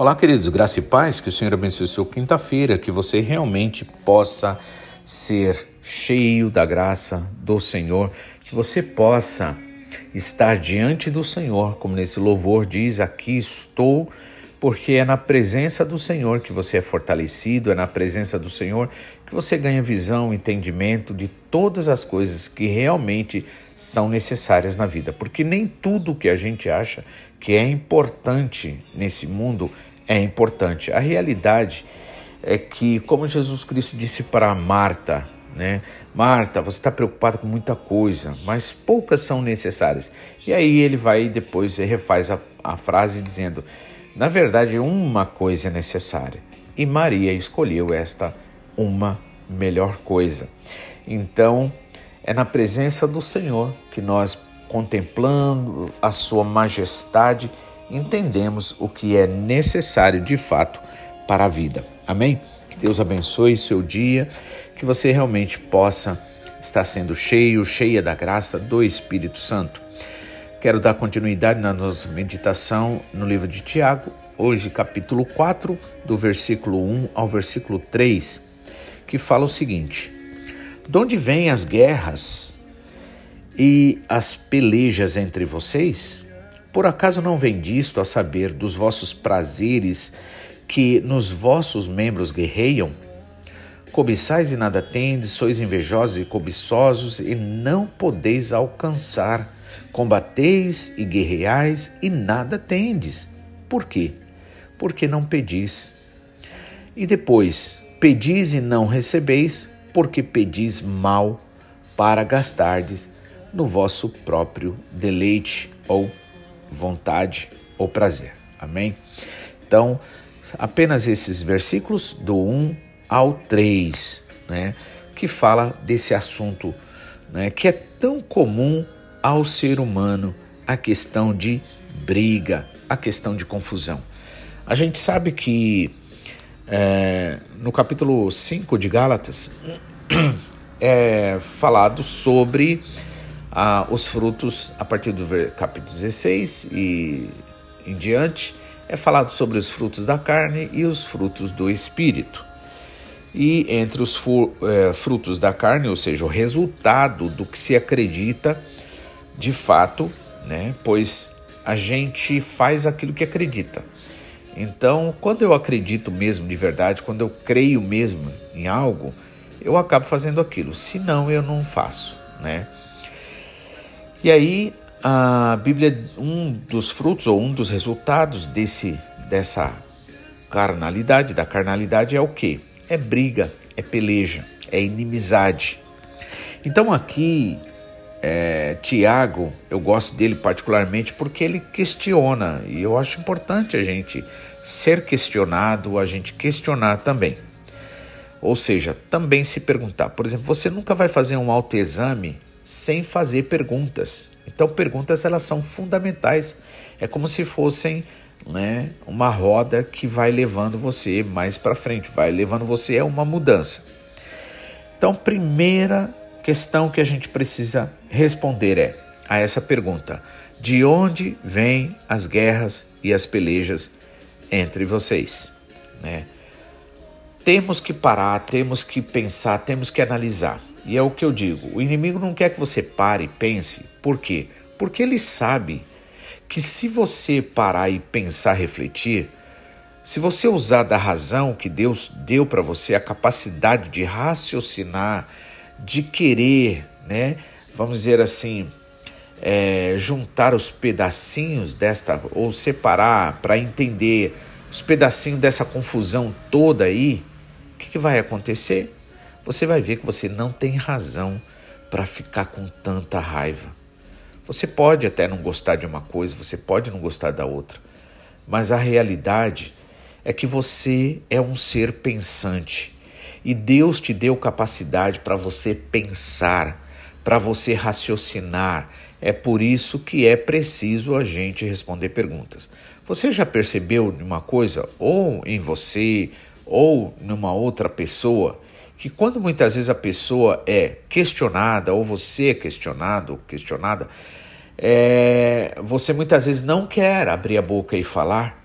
Olá, queridos, graça e paz, que o Senhor abençoe sua quinta-feira, que você realmente possa ser cheio da graça do Senhor, que você possa estar diante do Senhor, como nesse louvor diz: Aqui estou, porque é na presença do Senhor que você é fortalecido, é na presença do Senhor que você ganha visão, entendimento de todas as coisas que realmente são necessárias na vida, porque nem tudo que a gente acha que é importante nesse mundo é importante. A realidade é que, como Jesus Cristo disse para Marta, né? Marta, você está preocupada com muita coisa, mas poucas são necessárias. E aí ele vai depois refaz a, a frase dizendo: na verdade, uma coisa é necessária. E Maria escolheu esta uma melhor coisa. Então, é na presença do Senhor que nós, contemplando a Sua majestade, entendemos o que é necessário de fato para a vida. Amém? Que Deus abençoe seu dia, que você realmente possa estar sendo cheio, cheia da graça do Espírito Santo. Quero dar continuidade na nossa meditação no livro de Tiago, hoje capítulo 4, do versículo 1 ao versículo 3, que fala o seguinte: De onde vêm as guerras e as pelejas entre vocês? Por acaso não vem disto a saber dos vossos prazeres que nos vossos membros guerreiam? Cobiçais e nada tendes, sois invejosos e cobiçosos e não podeis alcançar. Combateis e guerreais e nada tendes. Por quê? Porque não pedis. E depois, pedis e não recebeis, porque pedis mal para gastardes no vosso próprio deleite ou vontade ou prazer. Amém? Então, apenas esses versículos do 1 ao 3, né, que fala desse assunto, né, que é tão comum ao ser humano, a questão de briga, a questão de confusão. A gente sabe que é, no capítulo 5 de Gálatas é falado sobre ah, os frutos, a partir do capítulo 16 e em diante, é falado sobre os frutos da carne e os frutos do espírito. E entre os é, frutos da carne, ou seja, o resultado do que se acredita de fato, né? Pois a gente faz aquilo que acredita. Então, quando eu acredito mesmo de verdade, quando eu creio mesmo em algo, eu acabo fazendo aquilo. Se não, eu não faço, né? E aí a Bíblia, um dos frutos ou um dos resultados desse dessa carnalidade, da carnalidade é o que? É briga, é peleja, é inimizade. Então aqui é, Tiago, eu gosto dele particularmente porque ele questiona e eu acho importante a gente ser questionado, a gente questionar também. Ou seja, também se perguntar. Por exemplo, você nunca vai fazer um autoexame sem fazer perguntas. Então, perguntas elas são fundamentais. É como se fossem né, uma roda que vai levando você mais para frente, vai levando você a uma mudança. Então, primeira questão que a gente precisa responder é a essa pergunta: de onde vêm as guerras e as pelejas entre vocês? Né? Temos que parar, temos que pensar, temos que analisar. E é o que eu digo: o inimigo não quer que você pare e pense. Por quê? Porque ele sabe que se você parar e pensar, refletir, se você usar da razão que Deus deu para você, a capacidade de raciocinar, de querer, né? Vamos dizer assim, é, juntar os pedacinhos desta, ou separar para entender os pedacinhos dessa confusão toda aí, o que, que vai acontecer? Você vai ver que você não tem razão para ficar com tanta raiva. Você pode até não gostar de uma coisa, você pode não gostar da outra, mas a realidade é que você é um ser pensante e Deus te deu capacidade para você pensar, para você raciocinar. É por isso que é preciso a gente responder perguntas. Você já percebeu uma coisa, ou em você, ou numa outra pessoa, que quando muitas vezes a pessoa é questionada ou você é questionado, questionada, é, você muitas vezes não quer abrir a boca e falar.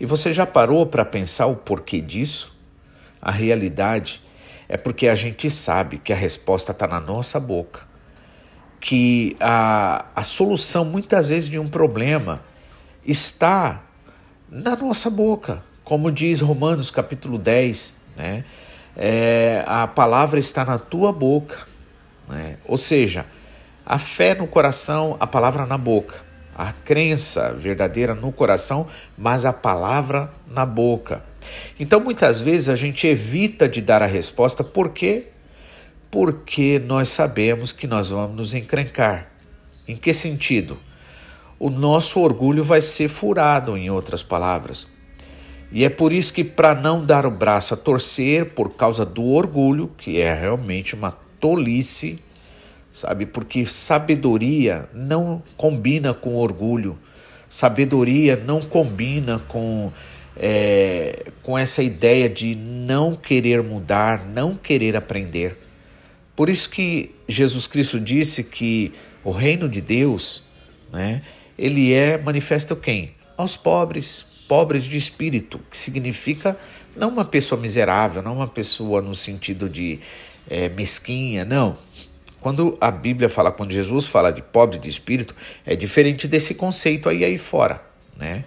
E você já parou para pensar o porquê disso? A realidade é porque a gente sabe que a resposta está na nossa boca, que a, a solução muitas vezes de um problema está na nossa boca, como diz Romanos capítulo 10, né? É, a palavra está na tua boca, né? ou seja, a fé no coração, a palavra na boca, a crença verdadeira no coração, mas a palavra na boca. Então muitas vezes a gente evita de dar a resposta, por quê? Porque nós sabemos que nós vamos nos encrencar. Em que sentido? O nosso orgulho vai ser furado, em outras palavras. E é por isso que, para não dar o braço a torcer por causa do orgulho, que é realmente uma tolice, sabe? Porque sabedoria não combina com orgulho, sabedoria não combina com, é, com essa ideia de não querer mudar, não querer aprender. Por isso que Jesus Cristo disse que o reino de Deus, né, ele é manifesto quem? Aos pobres, pobres de espírito, que significa não uma pessoa miserável, não uma pessoa no sentido de é, mesquinha, não. Quando a Bíblia fala, quando Jesus fala de pobre de espírito, é diferente desse conceito aí aí fora, né?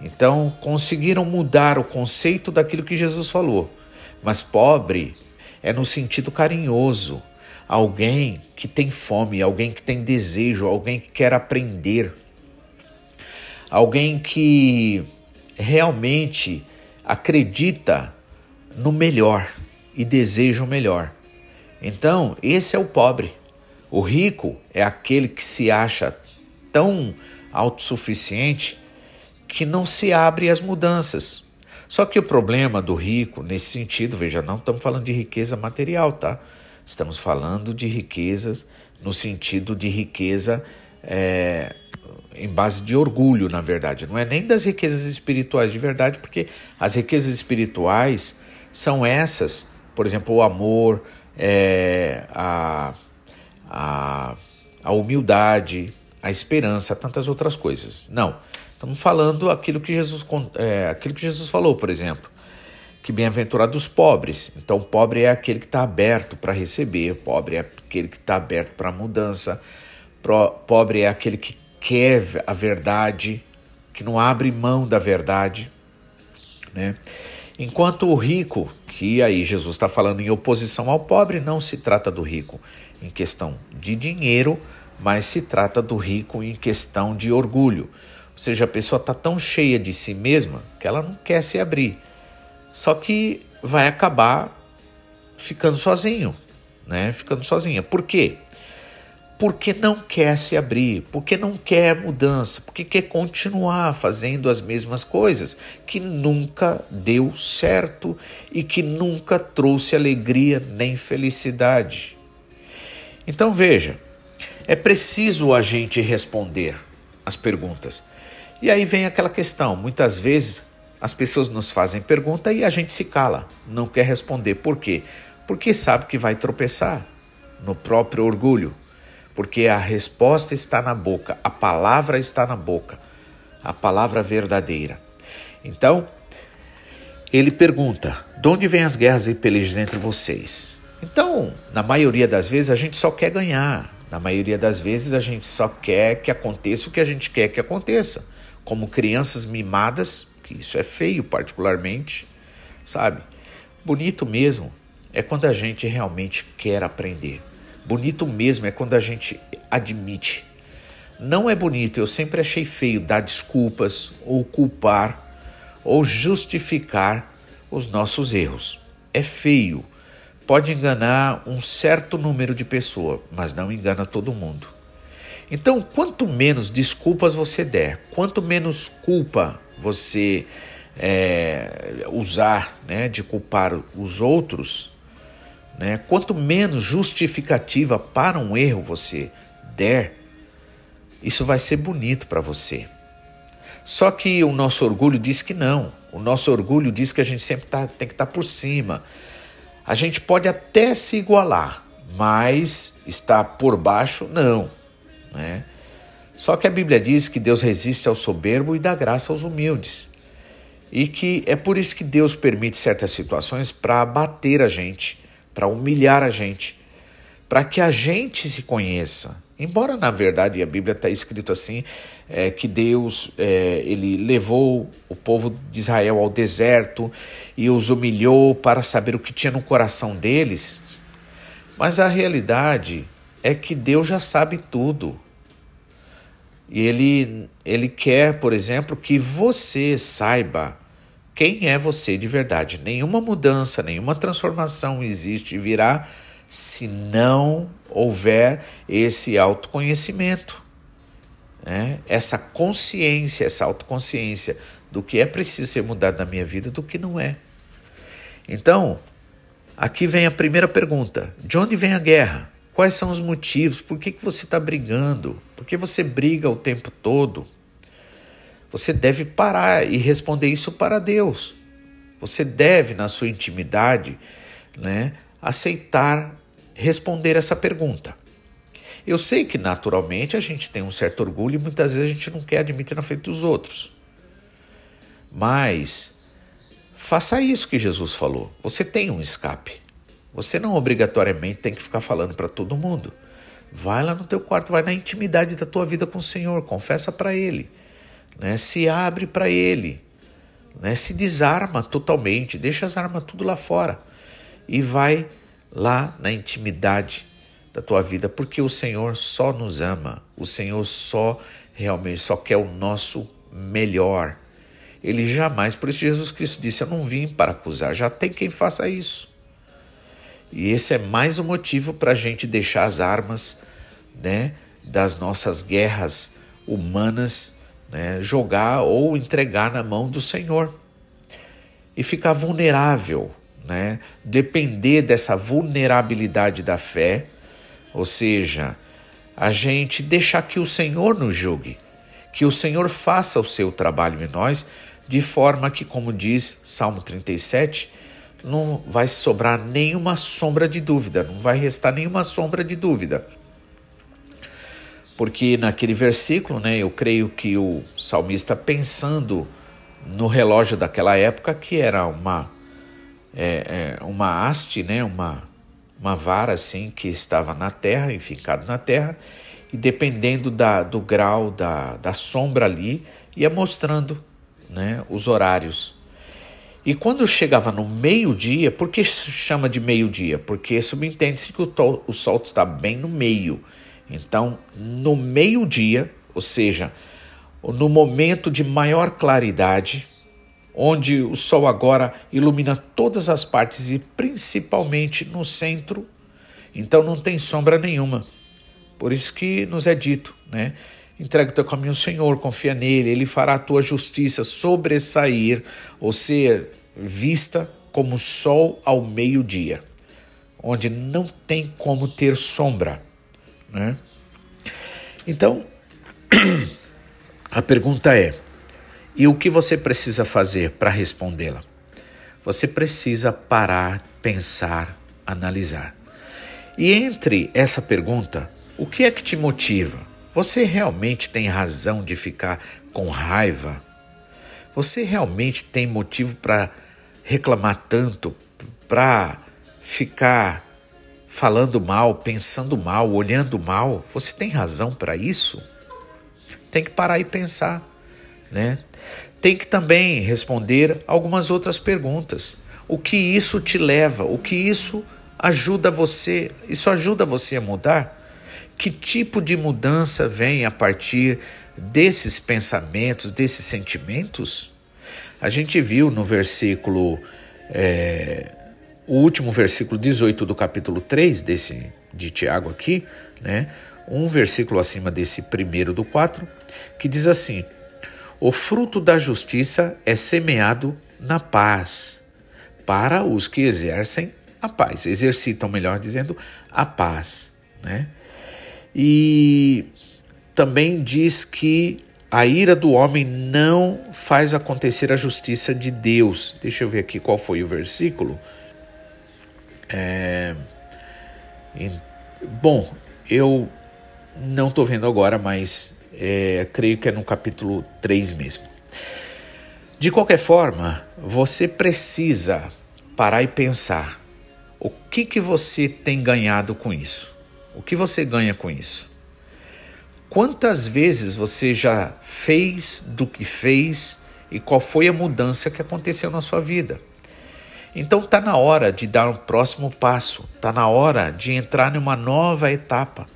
Então conseguiram mudar o conceito daquilo que Jesus falou. Mas pobre é no sentido carinhoso, alguém que tem fome, alguém que tem desejo, alguém que quer aprender, alguém que realmente acredita no melhor e deseja o melhor. Então, esse é o pobre. O rico é aquele que se acha tão autossuficiente que não se abre às mudanças. Só que o problema do rico, nesse sentido, veja, não estamos falando de riqueza material, tá? Estamos falando de riquezas no sentido de riqueza é, em base de orgulho, na verdade. Não é nem das riquezas espirituais de verdade, porque as riquezas espirituais são essas, por exemplo, o amor, é, a, a, a humildade, a esperança, tantas outras coisas. Não, estamos falando aquilo que Jesus, é, aquilo que Jesus falou, por exemplo, que bem-aventurados os pobres. Então, pobre é aquele que está aberto para receber, pobre é aquele que está aberto para a mudança, pobre é aquele que quer a verdade, que não abre mão da verdade, né? Enquanto o rico, que aí Jesus está falando em oposição ao pobre, não se trata do rico em questão de dinheiro, mas se trata do rico em questão de orgulho. Ou seja, a pessoa está tão cheia de si mesma que ela não quer se abrir. Só que vai acabar ficando sozinho, né? Ficando sozinha. Por quê? Porque não quer se abrir, porque não quer mudança, porque quer continuar fazendo as mesmas coisas que nunca deu certo e que nunca trouxe alegria nem felicidade. Então veja, é preciso a gente responder as perguntas. E aí vem aquela questão: muitas vezes as pessoas nos fazem pergunta e a gente se cala, não quer responder. Por quê? Porque sabe que vai tropeçar no próprio orgulho porque a resposta está na boca, a palavra está na boca, a palavra verdadeira. Então, ele pergunta: de onde vêm as guerras e pelejas entre vocês? Então, na maioria das vezes, a gente só quer ganhar. Na maioria das vezes, a gente só quer que aconteça o que a gente quer que aconteça. Como crianças mimadas, que isso é feio, particularmente, sabe? Bonito mesmo é quando a gente realmente quer aprender. Bonito mesmo é quando a gente admite. Não é bonito, eu sempre achei feio dar desculpas ou culpar ou justificar os nossos erros. É feio. Pode enganar um certo número de pessoas, mas não engana todo mundo. Então, quanto menos desculpas você der, quanto menos culpa você é, usar né, de culpar os outros, né? Quanto menos justificativa para um erro você der, isso vai ser bonito para você. Só que o nosso orgulho diz que não. O nosso orgulho diz que a gente sempre tá, tem que estar tá por cima. A gente pode até se igualar, mas estar por baixo, não. Né? Só que a Bíblia diz que Deus resiste ao soberbo e dá graça aos humildes. E que é por isso que Deus permite certas situações para abater a gente, para humilhar a gente, para que a gente se conheça. Embora na verdade a Bíblia está escrito assim, é, que Deus é, ele levou o povo de Israel ao deserto e os humilhou para saber o que tinha no coração deles. Mas a realidade é que Deus já sabe tudo. E ele, ele quer, por exemplo, que você saiba quem é você de verdade. Nenhuma mudança, nenhuma transformação existe e virá se não houver esse autoconhecimento, né? essa consciência, essa autoconsciência do que é preciso ser mudado na minha vida do que não é. Então, aqui vem a primeira pergunta: de onde vem a guerra? Quais são os motivos? Por que, que você está brigando? Por que você briga o tempo todo? Você deve parar e responder isso para Deus. Você deve, na sua intimidade, né, aceitar responder essa pergunta. Eu sei que naturalmente a gente tem um certo orgulho e muitas vezes a gente não quer admitir na frente dos outros. Mas faça isso que Jesus falou. Você tem um escape. Você não obrigatoriamente tem que ficar falando para todo mundo. Vai lá no teu quarto, vai na intimidade da tua vida com o Senhor, confessa para Ele, né? se abre para Ele, né? se desarma totalmente, deixa as armas tudo lá fora e vai lá na intimidade da tua vida, porque o Senhor só nos ama, o Senhor só realmente só quer o nosso melhor. Ele jamais, por isso Jesus Cristo disse: Eu não vim para acusar, já tem quem faça isso. E esse é mais um motivo para a gente deixar as armas né, das nossas guerras humanas né, jogar ou entregar na mão do Senhor e ficar vulnerável, né, depender dessa vulnerabilidade da fé, ou seja, a gente deixar que o Senhor nos julgue, que o Senhor faça o seu trabalho em nós, de forma que, como diz Salmo 37, não vai sobrar nenhuma sombra de dúvida, não vai restar nenhuma sombra de dúvida. Porque naquele versículo, né, eu creio que o salmista pensando no relógio daquela época, que era uma, é, é, uma haste, né, uma, uma vara assim que estava na terra, enfincado na terra, e dependendo da, do grau da, da sombra ali, ia mostrando né, os horários e quando chegava no meio-dia, por que chama de meio-dia? Porque subentende-se que o, o sol está bem no meio. Então, no meio-dia, ou seja, no momento de maior claridade, onde o sol agora ilumina todas as partes e principalmente no centro, então não tem sombra nenhuma. Por isso que nos é dito, né? Entrega o teu caminho ao Senhor, confia nele, ele fará a tua justiça sobressair ou ser vista como sol ao meio-dia, onde não tem como ter sombra. Né? Então, a pergunta é: e o que você precisa fazer para respondê-la? Você precisa parar, pensar, analisar. E entre essa pergunta, o que é que te motiva? Você realmente tem razão de ficar com raiva? Você realmente tem motivo para reclamar tanto, para ficar falando mal, pensando mal, olhando mal? Você tem razão para isso? Tem que parar e pensar, né? Tem que também responder algumas outras perguntas. O que isso te leva? O que isso ajuda você? Isso ajuda você a mudar? Que tipo de mudança vem a partir desses pensamentos, desses sentimentos? A gente viu no versículo, é, o último versículo 18 do capítulo 3 desse, de Tiago aqui, né? um versículo acima desse primeiro do 4, que diz assim: O fruto da justiça é semeado na paz, para os que exercem a paz, exercitam, melhor dizendo, a paz. Né? E também diz que a ira do homem não faz acontecer a justiça de Deus. Deixa eu ver aqui qual foi o versículo. É... Bom, eu não estou vendo agora, mas é, creio que é no capítulo 3 mesmo. De qualquer forma, você precisa parar e pensar o que, que você tem ganhado com isso? O que você ganha com isso? Quantas vezes você já fez do que fez e qual foi a mudança que aconteceu na sua vida? Então está na hora de dar um próximo passo, está na hora de entrar numa nova etapa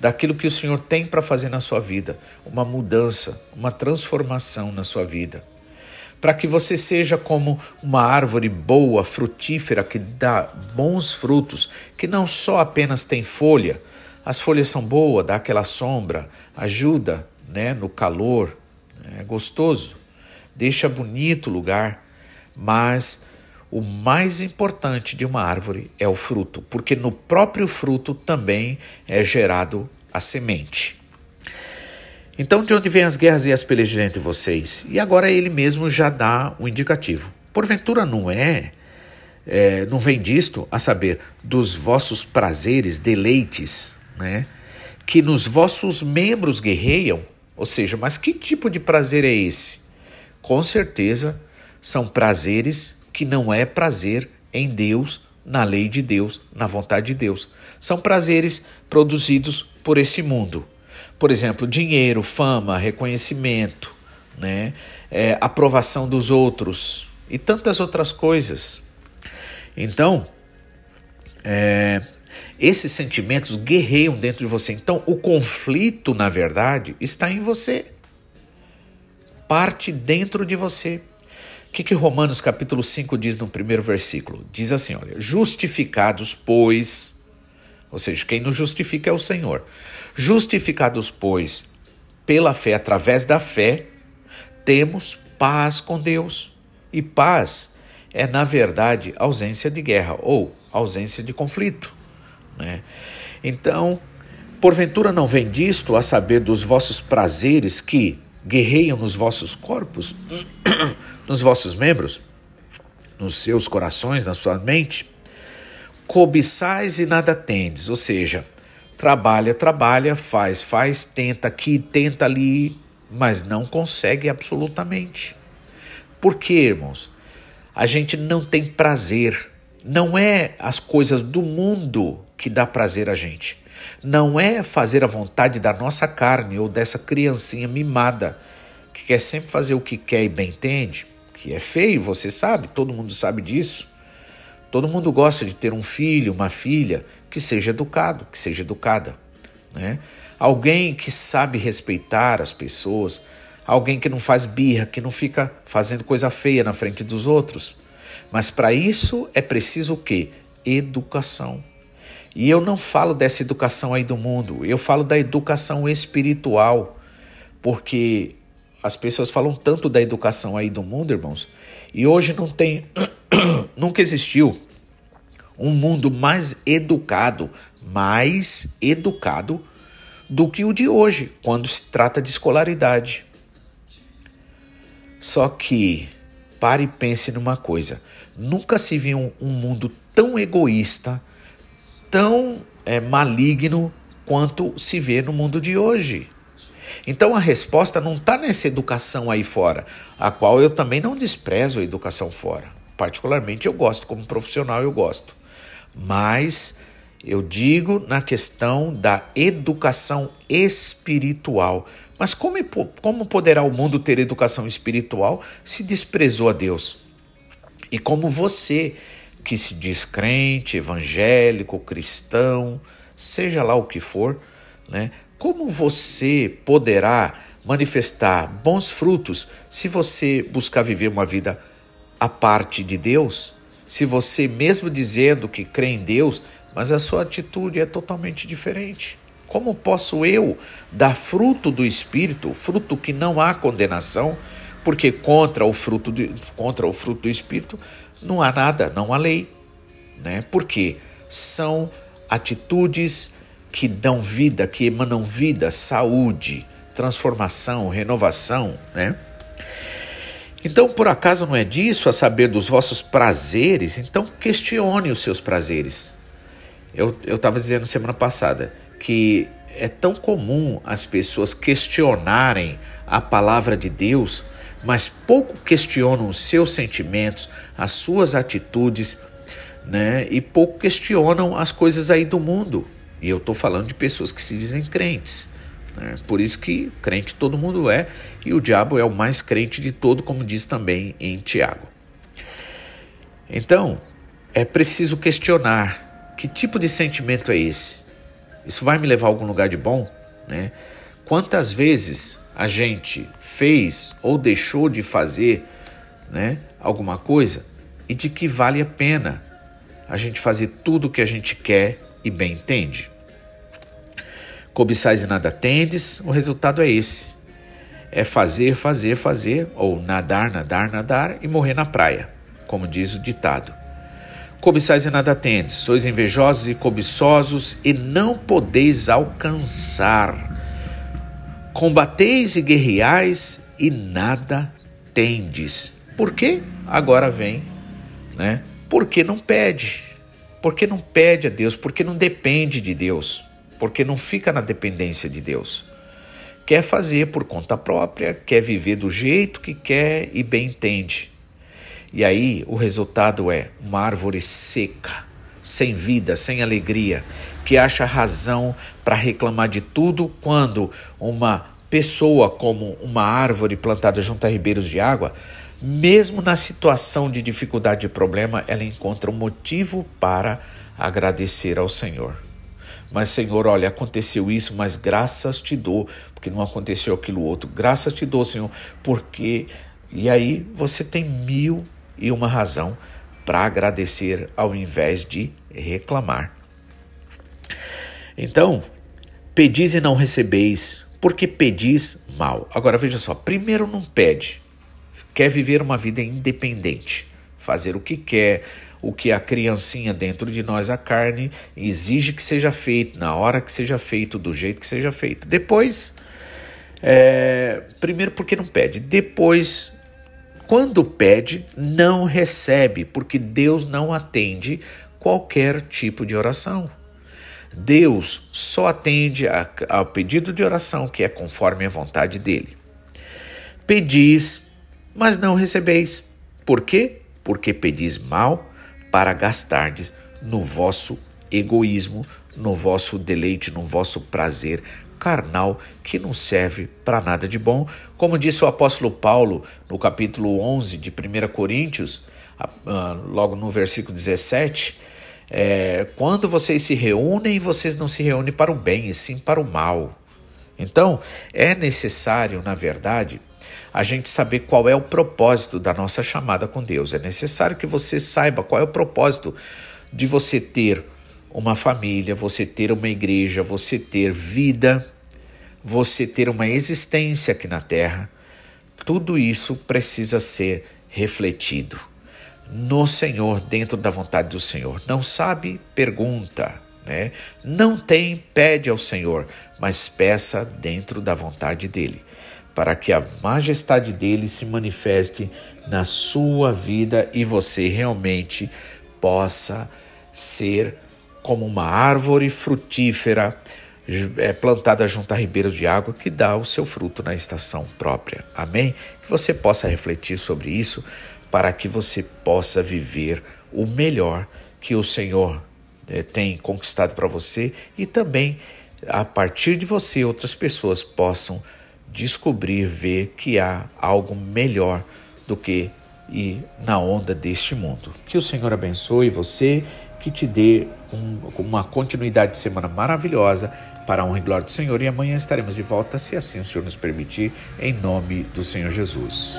daquilo que o Senhor tem para fazer na sua vida, uma mudança, uma transformação na sua vida. Para que você seja como uma árvore boa, frutífera, que dá bons frutos, que não só apenas tem folha, as folhas são boas, dá aquela sombra, ajuda né, no calor, é gostoso, deixa bonito o lugar, mas o mais importante de uma árvore é o fruto, porque no próprio fruto também é gerado a semente. Então, de onde vêm as guerras e as pelejas entre vocês? E agora ele mesmo já dá o um indicativo. Porventura não é, é, não vem disto, a saber, dos vossos prazeres, deleites, né? Que nos vossos membros guerreiam. Ou seja, mas que tipo de prazer é esse? Com certeza são prazeres que não é prazer em Deus, na lei de Deus, na vontade de Deus. São prazeres produzidos por esse mundo. Por exemplo, dinheiro, fama, reconhecimento, né? É, aprovação dos outros e tantas outras coisas. Então, é, esses sentimentos guerreiam dentro de você. Então, o conflito, na verdade, está em você. Parte dentro de você. O que, que Romanos capítulo 5 diz no primeiro versículo? Diz assim: olha, justificados, pois, ou seja, quem nos justifica é o Senhor. Justificados, pois, pela fé, através da fé, temos paz com Deus. E paz é, na verdade, ausência de guerra ou ausência de conflito. Né? Então, porventura não vem disto a saber dos vossos prazeres que guerreiam nos vossos corpos, nos vossos membros, nos seus corações, na sua mente, cobiçais e nada tendes, ou seja, trabalha, trabalha, faz, faz, tenta aqui, tenta ali, mas não consegue absolutamente. Por quê, irmãos? A gente não tem prazer. Não é as coisas do mundo que dá prazer a gente. Não é fazer a vontade da nossa carne ou dessa criancinha mimada que quer sempre fazer o que quer e bem entende, que é feio, você sabe, todo mundo sabe disso. Todo mundo gosta de ter um filho, uma filha que seja educado, que seja educada, né? Alguém que sabe respeitar as pessoas, alguém que não faz birra, que não fica fazendo coisa feia na frente dos outros. Mas para isso é preciso o quê? Educação. E eu não falo dessa educação aí do mundo, eu falo da educação espiritual, porque as pessoas falam tanto da educação aí do mundo, irmãos, e hoje não tem, nunca existiu um mundo mais educado, mais educado do que o de hoje, quando se trata de escolaridade. Só que pare e pense numa coisa: nunca se viu um, mundo tão egoísta, tão é, maligno quanto se vê no mundo de hoje. Então a resposta não está nessa educação aí fora, a qual eu também não desprezo a educação fora. Particularmente eu gosto, como profissional eu gosto. Mas eu digo na questão da educação espiritual. Mas como, como poderá o mundo ter educação espiritual se desprezou a Deus? E como você, que se diz crente, evangélico, cristão, seja lá o que for, né? Como você poderá manifestar bons frutos se você buscar viver uma vida à parte de Deus? Se você, mesmo dizendo que crê em Deus, mas a sua atitude é totalmente diferente. Como posso eu dar fruto do Espírito, fruto que não há condenação, porque contra o fruto, de, contra o fruto do Espírito não há nada, não há lei. Né? Porque são atitudes que dão vida, que emanam vida, saúde, transformação, renovação, né? Então, por acaso não é disso a saber dos vossos prazeres? Então, questione os seus prazeres. Eu estava dizendo semana passada que é tão comum as pessoas questionarem a palavra de Deus, mas pouco questionam os seus sentimentos, as suas atitudes, né? E pouco questionam as coisas aí do mundo. E eu estou falando de pessoas que se dizem crentes. Né? Por isso que crente todo mundo é, e o diabo é o mais crente de todo, como diz também em Tiago. Então, é preciso questionar que tipo de sentimento é esse? Isso vai me levar a algum lugar de bom? Né? Quantas vezes a gente fez ou deixou de fazer né, alguma coisa e de que vale a pena a gente fazer tudo o que a gente quer e bem entende? Cobiçais e nada tendes, o resultado é esse. É fazer, fazer, fazer, ou nadar, nadar, nadar e morrer na praia, como diz o ditado. Cobiçais e nada tendes, sois invejosos e cobiçosos e não podeis alcançar. Combateis e guerreais e nada tendes. Por quê? Agora vem, né? Porque não pede. Porque não pede a Deus, porque não depende de Deus, porque não fica na dependência de Deus. Quer fazer por conta própria, quer viver do jeito que quer e bem entende. E aí o resultado é uma árvore seca, sem vida, sem alegria, que acha razão para reclamar de tudo quando uma pessoa como uma árvore plantada junto a ribeiros de água, mesmo na situação de dificuldade e problema, ela encontra um motivo para agradecer ao Senhor. Mas, Senhor, olha, aconteceu isso, mas graças te dou, porque não aconteceu aquilo outro. Graças te dou, Senhor, porque. E aí você tem mil e uma razão para agradecer ao invés de reclamar. Então, pedis e não recebeis, porque pedis mal. Agora veja só, primeiro não pede, quer viver uma vida independente, fazer o que quer, o que a criancinha dentro de nós, a carne, exige que seja feito, na hora que seja feito, do jeito que seja feito. Depois, é, primeiro porque não pede, depois quando pede, não recebe, porque Deus não atende qualquer tipo de oração. Deus só atende ao pedido de oração que é conforme a vontade dele. Pedis, mas não recebeis. Por quê? Porque pedis mal para gastardes no vosso egoísmo, no vosso deleite, no vosso prazer carnal que não serve para nada de bom. Como disse o apóstolo Paulo no capítulo 11 de 1 Coríntios, logo no versículo 17, é, quando vocês se reúnem, vocês não se reúnem para o bem, e sim para o mal. Então, é necessário, na verdade, a gente saber qual é o propósito da nossa chamada com Deus. É necessário que você saiba qual é o propósito de você ter uma família, você ter uma igreja, você ter vida, você ter uma existência aqui na terra, tudo isso precisa ser refletido no Senhor, dentro da vontade do Senhor. Não sabe? Pergunta. Né? Não tem? Pede ao Senhor, mas peça dentro da vontade dele, para que a majestade dele se manifeste na sua vida e você realmente possa ser como uma árvore frutífera é, plantada junto a ribeiros de água que dá o seu fruto na estação própria. Amém? Que você possa refletir sobre isso para que você possa viver o melhor que o Senhor é, tem conquistado para você e também a partir de você outras pessoas possam descobrir, ver que há algo melhor do que ir na onda deste mundo. Que o Senhor abençoe você que te dê um, uma continuidade de semana maravilhosa para a honra e glória do Senhor. E amanhã estaremos de volta, se assim o Senhor nos permitir, em nome do Senhor Jesus.